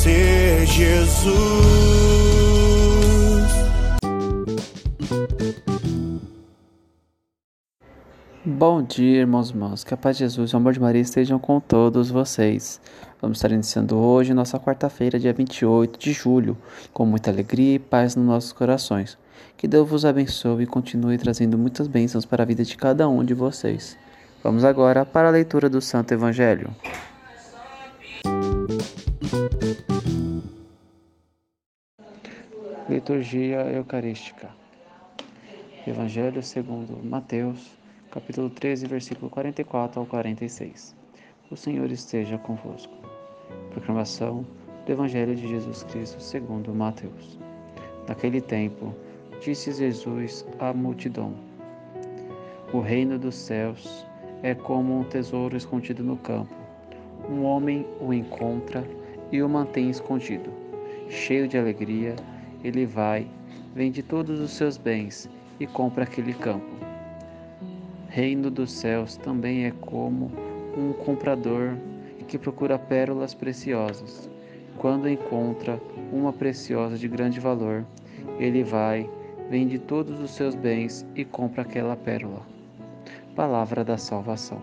conhecer Jesus. Bom dia, irmãos e irmãs. Que a paz de Jesus e o amor de Maria estejam com todos vocês. Vamos estar iniciando hoje nossa quarta-feira, dia 28 de julho, com muita alegria e paz nos nossos corações. Que Deus vos abençoe e continue trazendo muitas bênçãos para a vida de cada um de vocês. Vamos agora para a leitura do Santo Evangelho. Liturgia Eucarística. Evangelho segundo Mateus, capítulo 13, versículo 44 ao 46. O Senhor esteja convosco. Proclamação do Evangelho de Jesus Cristo segundo Mateus. Naquele tempo, disse Jesus à multidão: O reino dos céus é como um tesouro escondido no campo. Um homem o encontra e o mantém escondido. Cheio de alegria, ele vai, vende todos os seus bens e compra aquele campo. Reino dos céus também é como um comprador que procura pérolas preciosas. Quando encontra uma preciosa de grande valor, ele vai, vende todos os seus bens e compra aquela pérola. Palavra da salvação.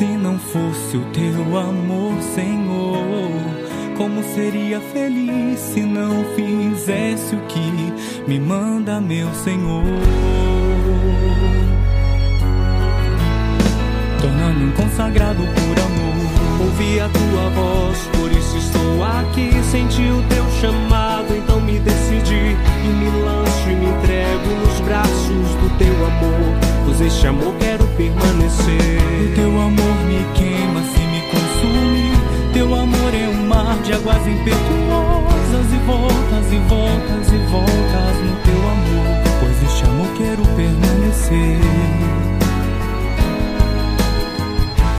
se não fosse o teu amor, Senhor? Como seria feliz se não fizesse o que me manda, meu Senhor? Tornando um consagrado por amor. Ouvi a tua voz, por isso estou aqui. Senti o teu chamado, amor quero permanecer. Teu amor me queima, se me consome. Teu amor é um mar de águas impetuosas e voltas e voltas